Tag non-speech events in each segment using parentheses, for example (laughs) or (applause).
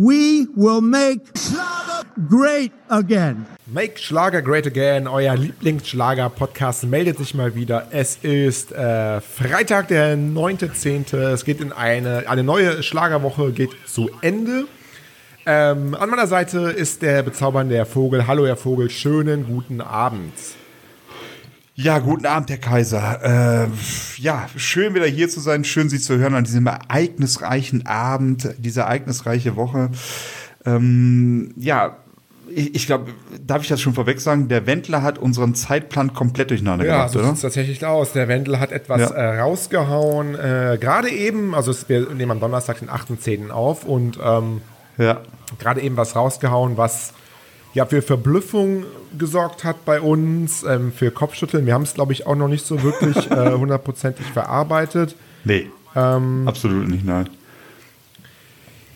We will make Schlager great again. Make Schlager Great Again, euer Lieblingsschlager-Podcast, meldet sich mal wieder. Es ist äh, Freitag, der 9.10. Es geht in eine, eine neue Schlagerwoche, geht zu Ende. Ähm, an meiner Seite ist der bezaubernde Herr Vogel. Hallo, Herr Vogel, schönen guten Abend. Ja, guten Abend, Herr Kaiser. Äh, ja, schön wieder hier zu sein, schön Sie zu hören an diesem ereignisreichen Abend, diese ereignisreiche Woche. Ähm, ja, ich, ich glaube, darf ich das schon vorweg sagen? Der Wendler hat unseren Zeitplan komplett durcheinander ja, gemacht, so sieht tatsächlich aus. Der Wendler hat etwas Ja. äh, rausgehauen. Äh, gerade eben, also es- wir nehmen am Donnerstag den 8.10. auf und ähm, Ja. gerade eben was rausgehauen, was ja für Verblüffung gesorgt hat bei uns, ähm, für Kopfschütteln. Wir haben es, glaube ich, auch noch nicht so wirklich (laughs) äh, hundertprozentig verarbeitet. Nee. Ähm, Absolut nicht, nein.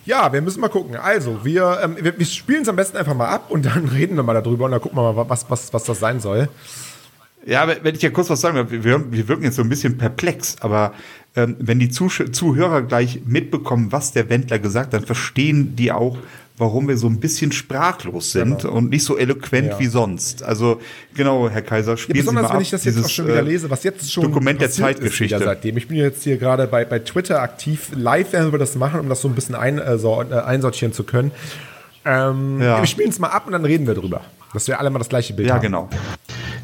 Ja, wir müssen mal gucken. Also, wir, ähm, wir, wir spielen es am besten einfach mal ab und dann (laughs) reden wir mal darüber und dann gucken wir mal, was, was, was das sein soll. Ja, wenn ich ja kurz was sagen darf, wir, wir wirken jetzt so ein bisschen perplex, aber ähm, wenn die Zusch Zuhörer gleich mitbekommen, was der Wendler gesagt hat, dann verstehen die auch, warum wir so ein bisschen sprachlos sind und nicht so eloquent Ja. wie sonst. Also genau, Herr Kaiser, Ja, spielen Sie besonders mal wenn ab, ich das jetzt dieses, auch schon wieder äh, lese, was jetzt schon Dokument der Zeitgeschichte. seitdem. Ich bin jetzt hier gerade bei, bei Twitter aktiv. Live werden wir das machen, um das so ein bisschen ein, äh, so, äh, einsortieren zu können. Ähm, Ja. Wir spielen es mal ab und dann reden wir drüber. Dass wir alle mal das gleiche Bild Ja, haben. genau.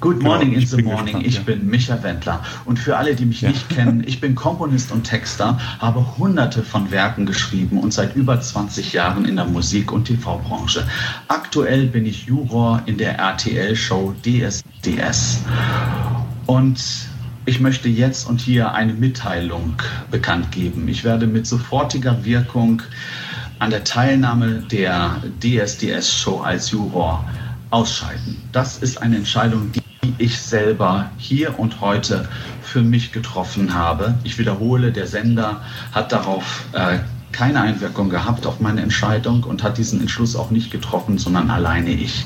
Good morning ich in the morning. gespannt, ich ja. bin Micha Wendler. Und für alle, die mich nicht kennen, ich bin Komponist und Texter, habe hunderte von Werken geschrieben und seit über 20 Jahren in der Musik- und TV-Branche. Aktuell bin ich Juror in der RTL-Show DSDS. Und ich möchte jetzt und hier eine Mitteilung bekannt geben. Ich werde mit sofortiger Wirkung an der Teilnahme der DSDS-Show als Juror ausscheiden. Das ist eine Entscheidung, die ich selber hier und heute für mich getroffen habe. Ich wiederhole, der Sender hat darauf äh, keine Einwirkung gehabt auf meine Entscheidung und hat diesen Entschluss auch nicht getroffen, sondern alleine ich.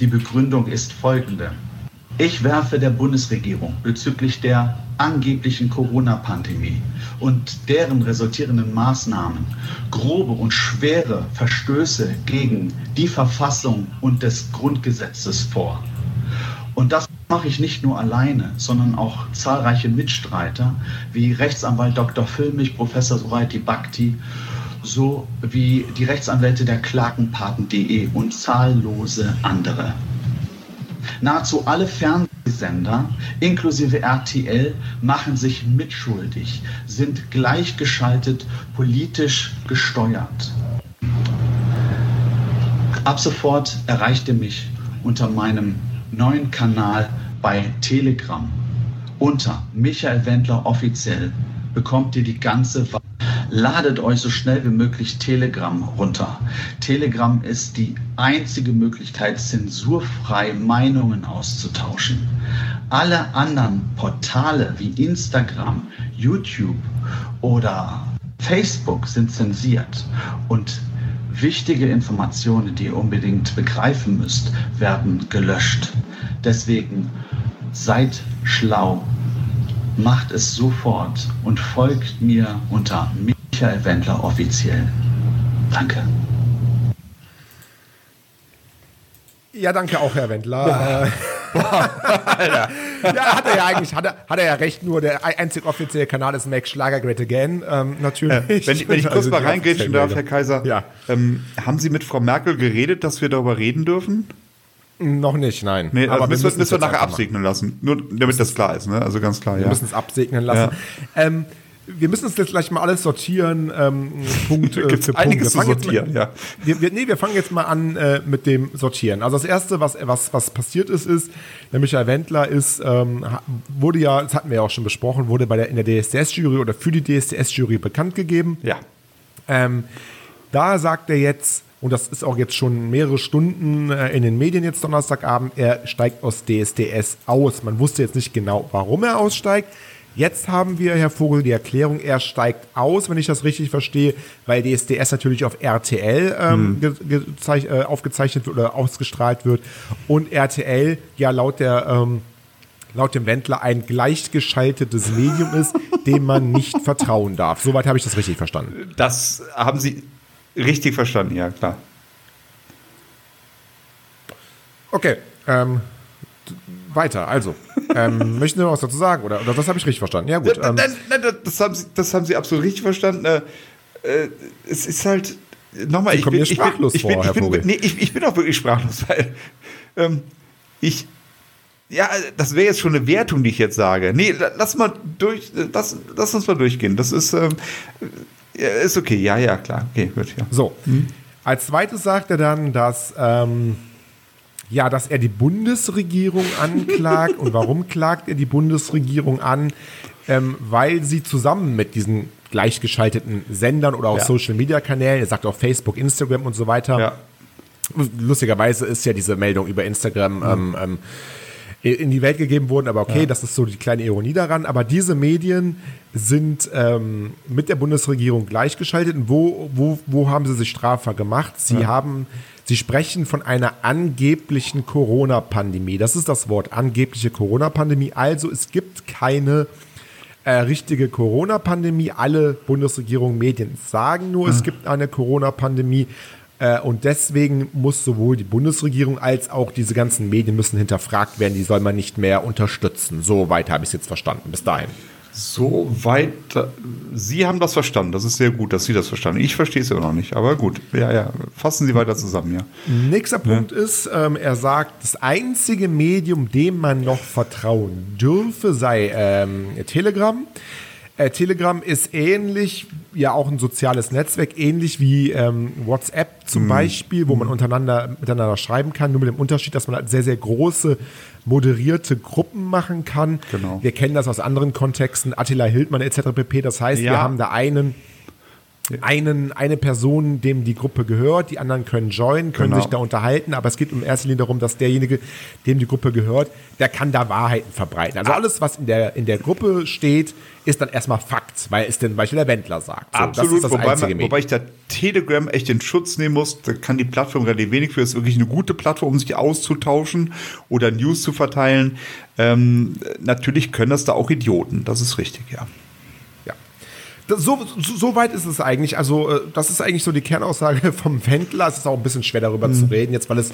Die Begründung ist folgende. Ich werfe der Bundesregierung bezüglich der angeblichen Corona-Pandemie und deren resultierenden Maßnahmen grobe und schwere Verstöße gegen die Verfassung und des Grundgesetzes vor. Und das mache ich nicht nur alleine, sondern auch zahlreiche Mitstreiter wie Rechtsanwalt Dr. Füllmich, Professor Suraiti Bhakti, sowie die Rechtsanwälte der Klagenpaten.de und zahllose andere. Nahezu alle Fernsehsender, inklusive RTL, machen sich mitschuldig, sind gleichgeschaltet, politisch gesteuert. Ab sofort erreicht ihr mich unter meinem neuen Kanal bei Telegram. Unter Michael Wendler offiziell bekommt ihr die ganze Wahrheit. Ladet euch so schnell wie möglich Telegram runter. Telegram ist die einzige Möglichkeit, zensurfrei Meinungen auszutauschen. Alle anderen Portale wie Instagram, YouTube oder Facebook sind zensiert und wichtige Informationen, die ihr unbedingt begreifen müsst, werden gelöscht. Deswegen seid schlau, macht es sofort und folgt mir unter Michael Wendler offiziell. Danke. Ja, danke auch, Herr Wendler. Äh, (laughs) ja, hat er ja eigentlich, hat er, hat er ja recht, nur der einzig offizielle Kanal ist Make Schlager Great Again, ähm, natürlich. Wenn ich, wenn ich kurz Also mal reingrätschen darf, Herr Kaiser, Ja. ähm, haben Sie mit Frau Merkel geredet, dass wir darüber reden dürfen? Noch nicht, nein. Nee, also müssen, wir, es müssen wir nachher absegnen lassen. Nur damit das klar ist, ne? Also ganz klar, Wir ja. müssen es absegnen lassen. Ähm, wir müssen es jetzt gleich mal alles sortieren, ähm, Punkt äh, (laughs) Gibt's für Punkt. einiges Wir zu fangen jetzt sortieren, mal, ja. Wir, wir, nee, wir fangen jetzt mal an äh, mit dem Sortieren. Also das Erste, was, was, was passiert ist, ist, der Michael Wendler ist, ähm, wurde ja, das hatten wir ja auch schon besprochen, wurde bei der, in der DSDS-Jury oder für die DSDS-Jury bekannt gegeben. Ja. Ähm, da sagt er jetzt, und das ist auch jetzt schon mehrere Stunden äh, in den Medien jetzt Donnerstagabend, er steigt aus DSDS aus. Man wusste jetzt nicht genau, warum er aussteigt. Jetzt haben wir, Herr Vogel, die Erklärung, er steigt aus, wenn ich das richtig verstehe, weil DSDS natürlich auf RTL ähm, gezeich- äh, aufgezeichnet wird oder ausgestrahlt wird. Und RTL ja laut der ähm, laut dem Wendler ein gleichgeschaltetes Medium ist, (laughs) dem man nicht vertrauen darf. Soweit habe ich das richtig verstanden. Das haben Sie Richtig verstanden, ja, klar. Okay, ähm, weiter. Also, ähm, möchten Sie noch was dazu sagen? Oder, oder das habe ich richtig verstanden? Ja, gut. Nein, Ähm, nein, nein, das, haben Sie, das haben Sie absolut richtig verstanden. Äh, äh, es ist halt. Nochmal, ich bin, ich, bin, sprachlos ich, bin, vor, ich, bin, nee, ich, ich bin auch wirklich sprachlos, weil ähm, ich. Ja, das wäre jetzt schon eine Wertung, die ich jetzt sage. Nee, la- lass mal durch, lass, lass uns mal durchgehen. Das ist, ähm, ist okay. Ja, ja, klar. Okay, gut, ja. So, als zweites sagt er dann, dass, ähm, ja, dass er die Bundesregierung anklagt. Und warum klagt er die Bundesregierung an? Ähm, weil sie zusammen mit diesen gleichgeschalteten Sendern oder auch Ja. Social-Media-Kanälen, er sagt auch Facebook, Instagram und so weiter, Ja. lustigerweise ist ja diese Meldung über Instagram ähm, ähm, in die Welt gegeben worden, aber okay, das ist so die kleine Ironie daran. Aber diese Medien sind ähm, mit der Bundesregierung gleichgeschaltet. Und wo, wo, wo haben sie sich strafbar gemacht? Sie haben, sie sprechen von einer angeblichen Corona-Pandemie. Das ist das Wort, angebliche Corona-Pandemie. Also es gibt keine äh, richtige Corona-Pandemie. Alle Bundesregierung Medien sagen nur, es gibt eine Corona-Pandemie. Äh, und deswegen muss sowohl die Bundesregierung als auch diese ganzen Medien müssen hinterfragt werden. Die soll man nicht mehr unterstützen. So weit habe ich es jetzt verstanden. Bis dahin. So weit. äh, Sie haben das verstanden. Das ist sehr gut, dass Sie das verstanden. Ich verstehe es immer noch nicht. Aber gut. Ja, ja. Fassen Sie weiter zusammen, ja. Nächster Punkt ist, ähm, er sagt, das einzige Medium, dem man noch vertrauen dürfe, sei ähm, Telegram. Äh, Telegram ist ähnlich, ja auch ein soziales Netzwerk, ähnlich wie ähm, WhatsApp zum Beispiel, wo man untereinander miteinander schreiben kann, nur mit dem Unterschied, dass man halt sehr, sehr große moderierte Gruppen machen kann. Genau. Wir kennen das aus anderen Kontexten, Attila Hildmann etc. pp. Das heißt, wir Ja. haben da einen einen, eine Person, dem die Gruppe gehört, die anderen können joinen, können Genau. sich da unterhalten, aber es geht in erster Linie darum, dass derjenige, dem die Gruppe gehört, der kann da Wahrheiten verbreiten. Also alles, was in der, in der Gruppe steht, ist dann erstmal Fakt, weil es denn Beispiel der Wendler sagt. So, Absolut, wobei, man, wobei ich da Telegram echt in Schutz nehmen muss. Da kann die Plattform relativ wenig für. Ist wirklich eine gute Plattform, um sich auszutauschen oder News zu verteilen. Ähm, natürlich können das da auch Idioten. Das ist richtig. Ja. Das, so, so, so weit ist es eigentlich. Also, äh, das ist eigentlich so die Kernaussage (laughs) vom Wendler. Es ist auch ein bisschen schwer darüber zu reden, jetzt, weil es,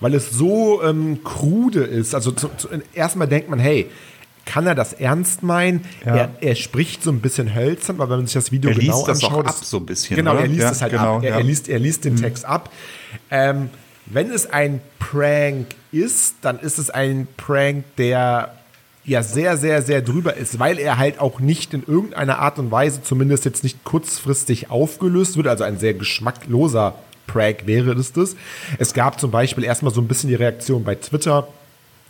weil es so ähm, krude ist. Also, zu, zu, erstmal denkt man, hey, kann er das ernst meinen? Ja. Er, er spricht so ein bisschen hölzern, weil wenn man sich das Video Er liest genau das auch anschaut. ab so ein bisschen, Genau, oder? er liest Ja, es halt genau, ab. Er, ja. er, liest, er liest den Text ab. Ähm, wenn es ein Prank ist, dann ist es ein Prank, der ja sehr, sehr, sehr drüber ist, weil er halt auch nicht in irgendeiner Art und Weise, zumindest jetzt nicht kurzfristig aufgelöst wird, also ein sehr geschmackloser Prank wäre es das. Es gab zum Beispiel erstmal so ein bisschen die Reaktion bei Twitter,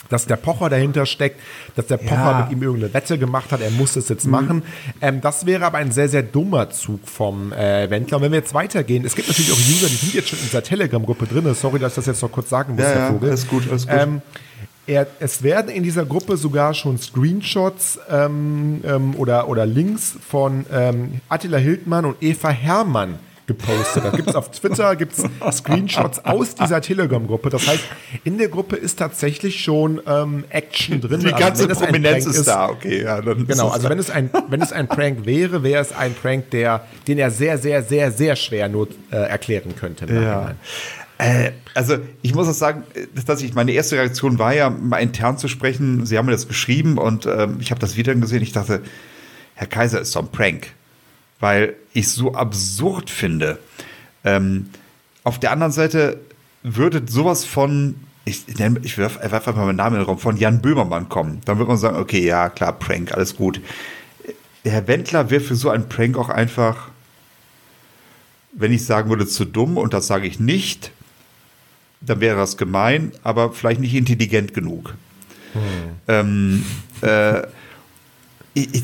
dass der Pocher dahinter steckt, dass der Pocher Ja. mit ihm irgendeine Wette gemacht hat, er muss es jetzt machen. Ähm, das wäre aber ein sehr, sehr dummer Zug vom äh, Wendler. Und wenn wir jetzt weitergehen, es gibt natürlich auch User, die sind jetzt schon in dieser Telegram-Gruppe drin. Sorry, dass ich das jetzt noch kurz sagen muss, Ja, Herr ja, Vogel. alles gut, alles gut. Ähm, er, es werden in dieser Gruppe sogar schon Screenshots ähm, ähm, oder, oder Links von ähm, Attila Hildmann und Eva Herrmann gepostet. Da gibt es auf Twitter gibt's Screenshots aus dieser Telegram-Gruppe. Das heißt, in der Gruppe ist tatsächlich schon ähm, Action drin. Die Also ganze ein Prominenz Prank ist da, okay. Ja, ist Genau, also wenn es ein, wenn es ein Prank wäre, wäre es ein Prank, der, den er sehr, sehr, sehr, sehr schwer nur äh, erklären könnte. Im Ja. Nachhinein. Äh, also ich muss auch sagen, äh, dass ich meine erste Reaktion war ja mal intern zu sprechen. Sie haben mir das geschrieben und ähm, ich habe das Video gesehen. Ich dachte, Herr Kaiser ist doch ein Prank, weil ich so absurd finde. Ähm, auf der anderen Seite würde sowas von ich, ich werfe werf einfach mal meinen Namen in den Raum, von Jan Böhmermann kommen. Dann würde man sagen, okay, ja, klar, Prank, alles gut. Herr Wendler wäre für so einen Prank auch einfach, wenn ich sagen würde, zu dumm, und das sage ich nicht, dann wäre das gemein, aber vielleicht nicht intelligent genug. Ähm, äh, ich, ich,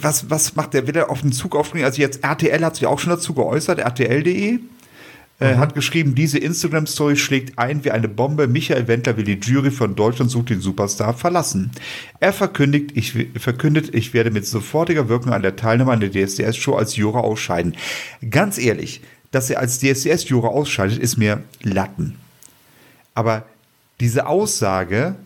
was, was macht der? Will er auf den Zug aufspringen? Also jetzt RTL hat sich auch schon dazu geäußert, RTL.de äh, hat geschrieben, diese Instagram-Story schlägt ein wie eine Bombe. Michael Wendler will die Jury von Deutschland sucht den Superstar verlassen. Er verkündigt, ich, verkündet, ich werde mit sofortiger Wirkung an der Teilnahme an der DSDS-Show als Juror ausscheiden. Ganz ehrlich, dass er als DSDS-Juror ausscheidet, ist mir Latten. Aber diese Aussage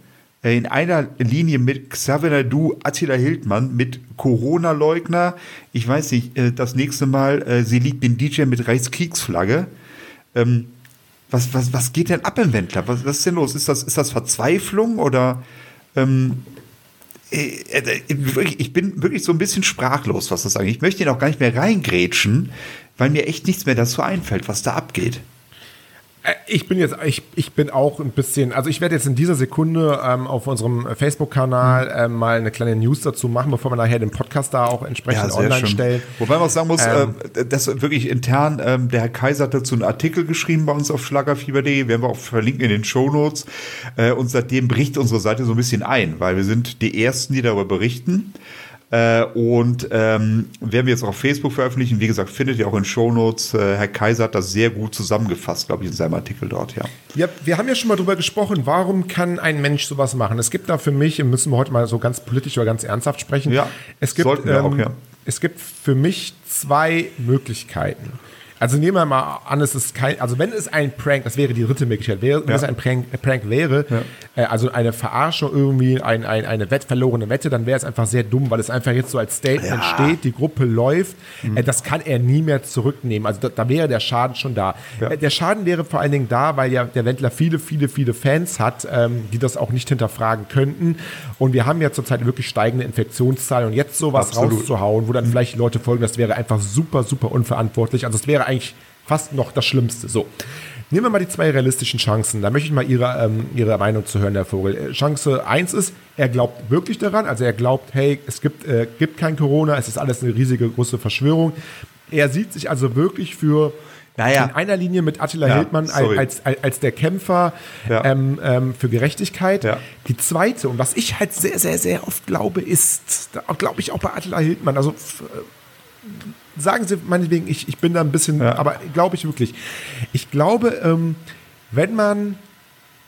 äh, in einer Linie mit Xavier Nadu, Attila Hildmann, mit Corona-Leugner. Ich weiß nicht, äh, das nächste Mal, äh, sie liegt den DJ mit Reichskriegsflagge. Ähm, was, was, was geht denn ab im Wendler? Was, was ist denn los? Ist das, ist das Verzweiflung oder ähm, äh, äh, ich bin wirklich so ein bisschen sprachlos, was das angeht. Ich möchte ihn auch gar nicht mehr reingrätschen, weil mir echt nichts mehr dazu einfällt, was da abgeht. Äh, ich bin jetzt, ich, ich bin auch ein bisschen, also ich werde jetzt in dieser Sekunde ähm, auf unserem Facebook-Kanal mhm. ähm, mal eine kleine News dazu machen, bevor wir nachher den Podcast da auch entsprechend ja, online schön. stellen. Wobei man auch sagen muss, ähm, äh, das wirklich intern, ähm, der Herr Kaiser hat dazu einen Artikel geschrieben bei uns auf schlagerfieber.de, werden wir auch verlinken in den Shownotes. Äh, und seitdem bricht unsere Seite so ein bisschen ein, weil wir sind die Ersten, die darüber berichten. Äh, und ähm, werden wir jetzt auch auf Facebook veröffentlichen. Wie gesagt, findet ihr auch in Shownotes. Äh, Herr Kaiser hat das sehr gut zusammengefasst, glaube ich, in seinem Artikel dort, ja. Ja, wir haben ja schon mal darüber gesprochen, warum kann ein Mensch sowas machen? Es gibt da für mich, müssen wir heute mal so ganz politisch oder ganz ernsthaft sprechen. Ja, es gibt, sollten wir ähm, auch, ja. Es gibt für mich zwei Möglichkeiten. Also nehmen wir mal an, es ist kein, also wenn es ein Prank, das wäre die dritte Möglichkeit, wäre, wenn ja. es ein Prank, ein Prank wäre, ja. äh, also eine Verarschung irgendwie, ein, ein, eine Wett, verlorene Wette, dann wäre es einfach sehr dumm, weil es einfach jetzt so als Statement ja. steht, die Gruppe läuft, mhm. äh, das kann er nie mehr zurücknehmen. Also da, da wäre der Schaden schon da. Äh, der Schaden wäre vor allen Dingen da, weil ja der Wendler viele, viele, viele Fans hat, ähm, die das auch nicht hinterfragen könnten. Und wir haben ja zurzeit wirklich steigende Infektionszahlen und jetzt sowas Absolut. rauszuhauen, wo dann mhm. vielleicht Leute folgen, das wäre einfach super, super unverantwortlich. Also es wäre eigentlich fast noch das Schlimmste. So. Nehmen wir mal die zwei realistischen Chancen. Da möchte ich mal Ihre, ähm, Ihre Meinung zu hören, Herr Vogel. Äh, Chance 1 ist, er glaubt wirklich daran. Also er glaubt, hey, es gibt, äh, gibt kein Corona, es ist alles eine riesige, große Verschwörung. Er sieht sich also wirklich für naja. in einer Linie mit Attila ja, Hildmann als, als, als, der Kämpfer ja. ähm, ähm, für Gerechtigkeit. Ja. Die zweite, und was ich halt sehr, sehr, sehr oft glaube, ist, glaube ich auch bei Attila Hildmann, also sagen Sie meinetwegen, ich, ich bin da ein bisschen, ja. aber glaube ich wirklich. Ich glaube, ähm, wenn man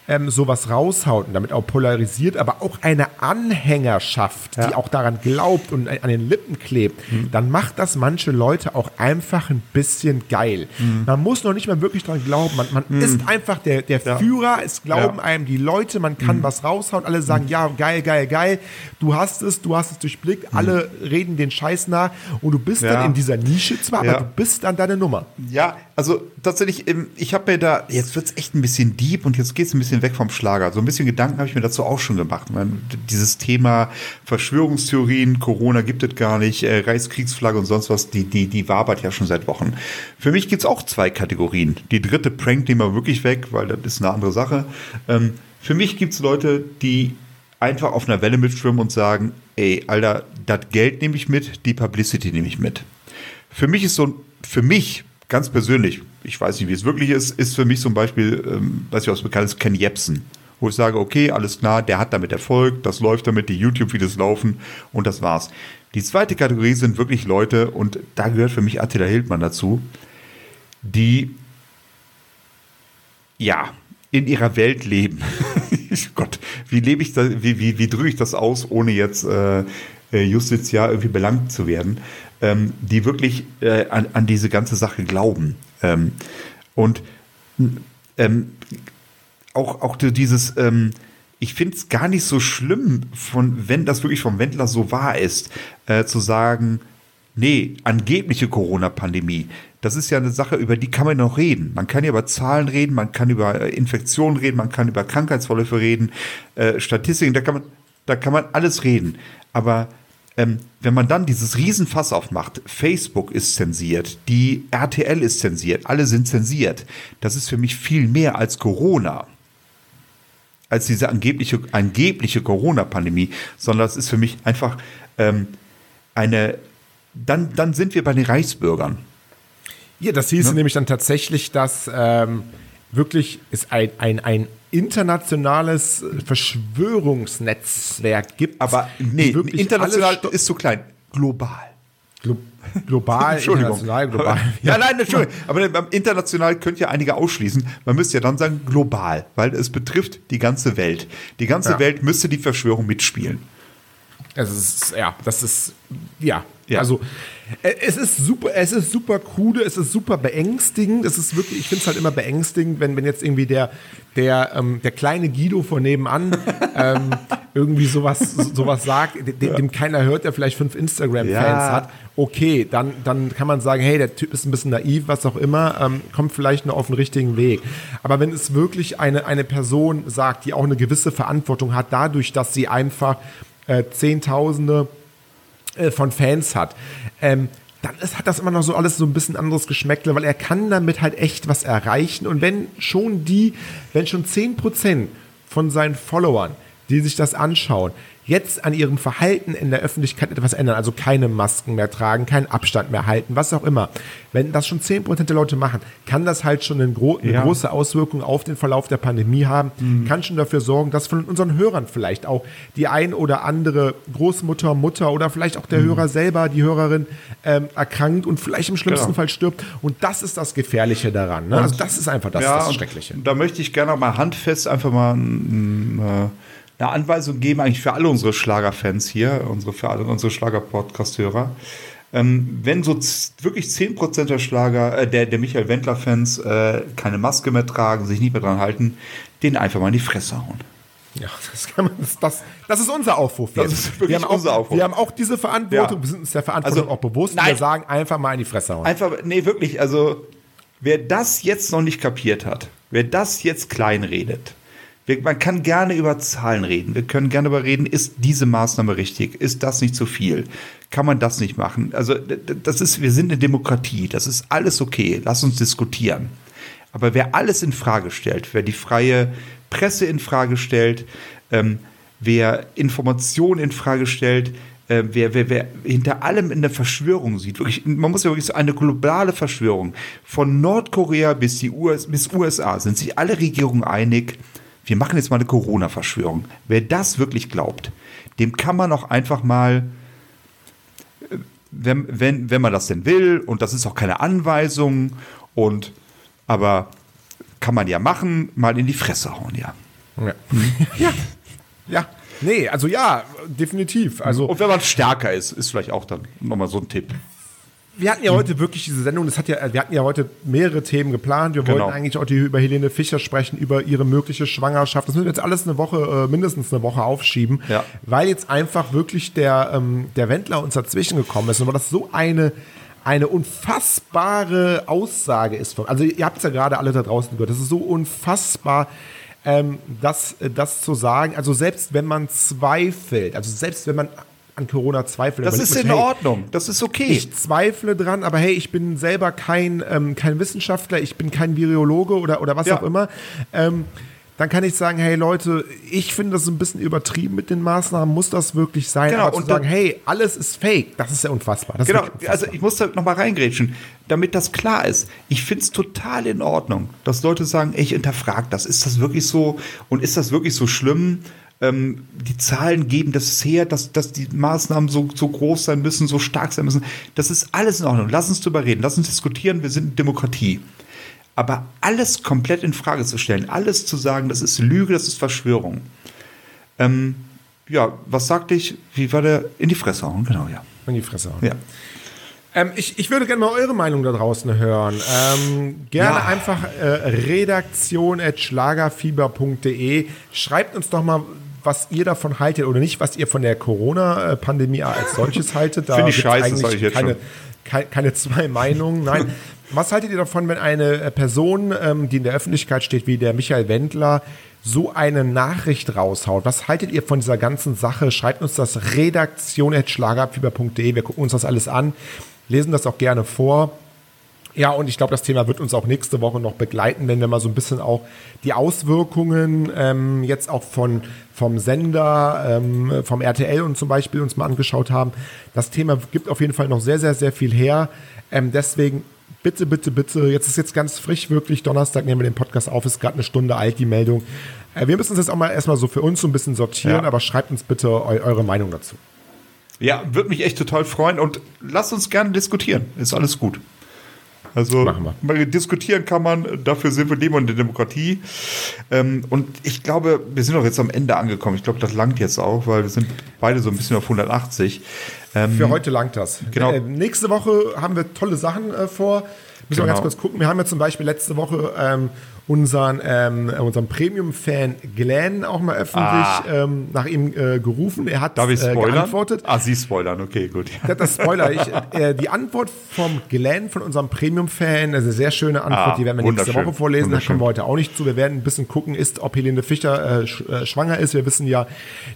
ähm, sowas raushaut und damit auch polarisiert, aber auch eine Anhängerschaft, ja. die auch daran glaubt und an den Lippen klebt, mhm. dann macht das manche Leute auch einfach ein bisschen geil. Mhm. Man muss noch nicht mal wirklich daran glauben. Man, man mhm. ist einfach der, der ja. Führer, es glauben ja. einem die Leute, man kann mhm. was raushauen, alle sagen, mhm. ja, geil, geil, geil, du hast es, du hast es durchblickt, mhm. alle reden den Scheiß nach und du bist dann in dieser Nische zwar, aber du bist dann deine Nummer. Ja, also tatsächlich, ähm, ich habe mir da, jetzt wird es echt ein bisschen deep und jetzt geht es ein bisschen bisschen weg vom Schlager. So ein bisschen Gedanken habe ich mir dazu auch schon gemacht. Man, dieses Thema Verschwörungstheorien, Corona gibt es gar nicht, äh, Reichskriegsflagge und sonst was, die, die, die wabert ja schon seit Wochen. Für mich gibt es auch zwei Kategorien. Die dritte Prank nehmen wir wirklich weg, weil das ist eine andere Sache. Ähm, für mich gibt es Leute, die einfach auf einer Welle mitschwimmen und sagen, ey, Alter, das Geld nehme ich mit, die Publicity nehme ich mit. Für mich ist so für mich ganz persönlich, ich weiß nicht, wie es wirklich ist, ist für mich zum Beispiel, ähm, was ich aus bekannt ist, Ken Jebsen. Wo ich sage, okay, alles klar, der hat damit Erfolg, das läuft damit, die YouTube-Videos laufen und das war's. Die zweite Kategorie sind wirklich Leute, und da gehört für mich Attila Hildmann dazu, die ja in ihrer Welt leben. (laughs) Gott, wie lebe ich da, wie, wie, wie drücke ich das aus, ohne jetzt äh, äh justiziar irgendwie belangt zu werden? Ähm, die wirklich äh, an, an, diese ganze Sache glauben. Ähm, und ähm, auch, auch dieses, ähm, ich finde es gar nicht so schlimm, von, wenn das wirklich vom Wendler so wahr ist, äh, zu sagen, nee, angebliche Corona-Pandemie. Das ist ja eine Sache, über die kann man noch reden. Man kann ja über Zahlen reden, man kann über äh, Infektionen reden, man kann über Krankheitsverläufe reden, äh, Statistiken, da kann man, da kann man alles reden. Aber ähm, wenn man dann dieses Riesenfass aufmacht, Facebook ist zensiert, die RTL ist zensiert, alle sind zensiert, das ist für mich viel mehr als Corona. Als diese angebliche, angebliche Corona-Pandemie, sondern das ist für mich einfach ähm, eine, dann, dann sind wir bei den Reichsbürgern. Ja, das hieße ne? nämlich dann tatsächlich, dass ähm, wirklich es ein, ein, ein internationales Verschwörungsnetzwerk gibt. Aber nee, international ist zu klein. Global. Glo global, (laughs) international, global. (laughs) Ja, nein, Entschuldigung. Aber international könnt ihr einige ausschließen. Man müsste ja dann sagen global, weil es betrifft die ganze Welt. Die ganze ja. Welt müsste die Verschwörung mitspielen. Es ist, ja, das ist, ja. Ja. Also, äh, es ist super, es ist super krude, es ist super beängstigend. Es ist wirklich, ich finde es halt immer beängstigend, wenn, wenn jetzt irgendwie der, der, ähm, der kleine Guido von nebenan (laughs) ähm, irgendwie sowas, sowas sagt, dem, dem keiner hört, der vielleicht fünf Instagram-Fans Ja. hat. Okay, dann, dann kann man sagen, hey, der Typ ist ein bisschen naiv, was auch immer, ähm, kommt vielleicht noch auf den richtigen Weg. Aber wenn es wirklich eine, eine Person sagt, die auch eine gewisse Verantwortung hat, dadurch, dass sie einfach äh, Zehntausende äh, von Fans hat, ähm, dann ist, hat das immer noch so alles so ein bisschen anderes Geschmäckle, weil er kann damit halt echt was erreichen. Und wenn schon die, wenn schon 10% von seinen Followern, die sich das anschauen, jetzt an ihrem Verhalten in der Öffentlichkeit etwas ändern, also keine Masken mehr tragen, keinen Abstand mehr halten, was auch immer. Wenn das schon 10% der Leute machen, kann das halt schon eine, gro eine Ja. große Auswirkung auf den Verlauf der Pandemie haben, kann schon dafür sorgen, dass von unseren Hörern vielleicht auch die ein oder andere Großmutter, Mutter oder vielleicht auch der Hörer selber, die Hörerin ähm, erkrankt und vielleicht im schlimmsten Genau. Fall stirbt. Und das ist das Gefährliche daran. Ne? Also das ist einfach das, das und Schreckliche. Da möchte ich gerne mal handfest einfach mal ein, äh, eine Anweisung geben, eigentlich für alle unsere Schlagerfans hier, unsere, für alle unsere Schlager-Podcast-Hörer. Ähm, wenn so wirklich 10% der Schlager, äh, der, der Michael Wendler-Fans äh, keine Maske mehr tragen, sich nicht mehr dran halten, den einfach mal in die Fresse hauen. Ja, das, kann man, das, das, das ist unser Aufruf. Das ist wirklich wir haben auch, unser Aufruf. Wir haben auch diese Verantwortung, Ja. wir sind uns der Verantwortung Also, auch bewusst. nein. wir sagen einfach mal in die Fresse hauen. Einfach, nee, wirklich, also wer das jetzt noch nicht kapiert hat, wer das jetzt kleinredet, wir, man kann gerne über Zahlen reden, wir können gerne darüber reden, ist diese Maßnahme richtig, ist das nicht zu viel, kann man das nicht machen. Also das ist, wir sind eine Demokratie, das ist alles okay, lass uns diskutieren. Aber wer alles in Frage stellt, wer die freie Presse in Frage stellt, ähm, wer Informationen in Frage stellt, äh, wer, wer, wer hinter allem in der Verschwörung sieht, wirklich, man muss ja wirklich so eine globale Verschwörung. Von Nordkorea bis die US, bis USA sind sich alle Regierungen einig, wir machen jetzt mal eine Corona-Verschwörung. Wer das wirklich glaubt, dem kann man auch einfach mal wenn, wenn, wenn man das denn will, und das ist auch keine Anweisung, und aber kann man ja machen, mal in die Fresse hauen, ja. Ja. ja. Ja. Nee, also ja, definitiv. Also Und wenn man stärker ist, ist vielleicht auch dann nochmal so ein Tipp. Wir hatten ja heute wirklich diese Sendung, das hat ja, wir hatten ja heute mehrere Themen geplant. Wir Genau. wollten eigentlich heute über Helene Fischer sprechen, über ihre mögliche Schwangerschaft. Das müssen wir jetzt alles eine Woche, äh, mindestens eine Woche aufschieben, Ja. weil jetzt einfach wirklich der, ähm, der Wendler uns dazwischen gekommen ist und weil das so eine eine unfassbare Aussage ist. Von, also ihr habt es ja gerade alle da draußen gehört. Das ist so unfassbar, ähm, das, das zu sagen. Also selbst wenn man zweifelt, also selbst wenn man an Corona zweifelt, Das ist in hey, Ordnung, das ist okay. ich zweifle dran, aber hey, ich bin selber kein, ähm, kein Wissenschaftler, ich bin kein Virologe oder, oder was Ja. auch immer. Ähm, dann kann ich sagen, hey Leute, ich finde das ein bisschen übertrieben mit den Maßnahmen, muss das wirklich sein? Genau, aber und sagen, hey, alles ist fake, das ist ja unfassbar. Das Genau, wirklich also unfassbar. ich muss da nochmal reingrätschen, damit das klar ist. Ich finde es total in Ordnung, dass Leute sagen, ey, ich hinterfrage das. Ist das wirklich so und ist das wirklich so schlimm? Ähm, die Zahlen geben das her, dass, dass die Maßnahmen so, so groß sein müssen, so stark sein müssen. Das ist alles in Ordnung. Lass uns drüber reden, lass uns diskutieren, wir sind Demokratie. Aber alles komplett in Frage zu stellen, alles zu sagen, das ist Lüge, das ist Verschwörung. Ähm, ja, was sagte ich? Wie war der? In die Fresse hauen, genau, ja. in die Fresse hauen. Ja. Ähm, ich, ich würde gerne mal eure Meinung da draußen hören. Ähm, gerne Ja. einfach äh, redaktion.schlagerfieber.de. Schreibt uns doch mal, was ihr davon haltet oder nicht, was ihr von der Corona-Pandemie als solches haltet. (laughs) Da Finde ich scheiße, eigentlich ich jetzt keine. Keine, keine zwei Meinungen. Nein. (laughs) Was haltet ihr davon, wenn eine äh, Person, ähm, die in der Öffentlichkeit steht, wie der Michael Wendler, so eine Nachricht raushaut? Was haltet ihr von dieser ganzen Sache? Schreibt uns das redaktion.schlagerfieber.de. Wir gucken uns das alles an, lesen das auch gerne vor. Ja, und ich glaube, das Thema wird uns auch nächste Woche noch begleiten, wenn wir mal so ein bisschen auch die Auswirkungen ähm, jetzt auch von, vom Sender, ähm, vom RTL und zum Beispiel uns mal angeschaut haben. Das Thema gibt auf jeden Fall noch sehr, sehr, sehr viel her. Ähm, deswegen bitte, bitte, bitte, jetzt ist jetzt ganz frisch, wirklich Donnerstag nehmen wir den Podcast auf, ist gerade eine Stunde alt, die Meldung. Äh, wir müssen uns jetzt auch mal erstmal so für uns so ein bisschen sortieren, Ja. aber schreibt uns bitte eu eure Meinung dazu. Ja, würde mich echt total freuen und lasst uns gerne diskutieren. Ist alles gut. Also wir. diskutieren kann man, dafür sind wir leben in der Demokratie. Ähm, und ich glaube, wir sind auch jetzt am Ende angekommen. Ich glaube, das langt jetzt auch, weil wir sind beide so ein bisschen auf 180. Ähm, Für heute langt das. Genau. Äh, nächste Woche haben wir tolle Sachen äh, vor. Müssen wir Genau. ganz kurz gucken. Wir haben ja zum Beispiel letzte Woche ähm, unseren, ähm, unseren Premium-Fan Glenn auch mal öffentlich Ah. ähm, nach ihm äh, gerufen. Er hat darf ich äh, spoilern? geantwortet. Ah, Sie spoilern, okay, gut. Das, das Spoiler. Ich, äh, die Antwort vom Glenn, von unserem Premium-Fan, ist eine sehr schöne Antwort, Ah, die werden wir nächste Woche vorlesen. Da kommen wir heute auch nicht zu. Wir werden ein bisschen gucken, ist, ob Helene Fischer äh, sch äh, schwanger ist. Wir wissen ja,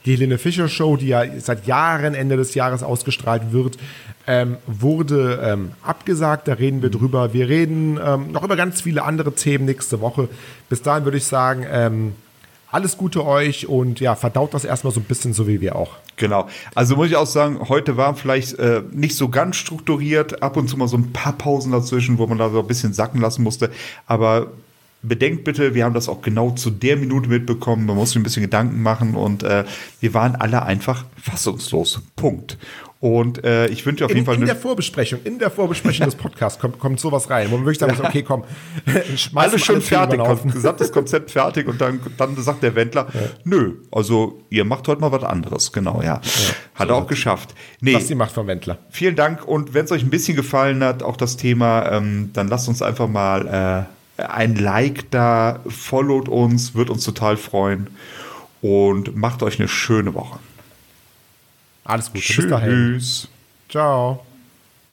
die Helene Fischer Show, die ja seit Jahren Ende des Jahres ausgestrahlt wird, ähm, wurde ähm, abgesagt. Da reden wir drüber. Wir reden ähm, noch über ganz viele andere Themen nächste Woche. Bis dahin würde ich sagen, ähm, alles Gute euch und ja, verdaut das erstmal so ein bisschen so wie wir auch. Genau. Also muss ich auch sagen, heute war vielleicht äh, nicht so ganz strukturiert, ab und zu mal so ein paar Pausen dazwischen, wo man da so ein bisschen sacken lassen musste. Aber bedenkt bitte, wir haben das auch genau zu der Minute mitbekommen. Man muss sich ein bisschen Gedanken machen und äh, wir waren alle einfach fassungslos. Punkt. Und äh, ich wünsche auf jeden In, Fall in der Vorbesprechung, in der Vorbesprechung des Podcasts kommt, kommt sowas rein, wo man wirklich sagen muss, okay, komm, (laughs) (laughs) schmeiß alles schon fertig, gesamtes Konzept fertig und dann, dann sagt der Wendler, nö, also ihr macht heute mal was anderes, genau, ja. Hat er auch geschafft. Nee, Was die Macht vom Wendler. vielen Dank und wenn es euch ein bisschen gefallen hat, auch das Thema, ähm, dann lasst uns einfach mal äh, ein Like da, followt uns, wird uns total freuen und macht euch eine schöne Woche. Alles Gute, bis dahin. Tschüss. Ciao.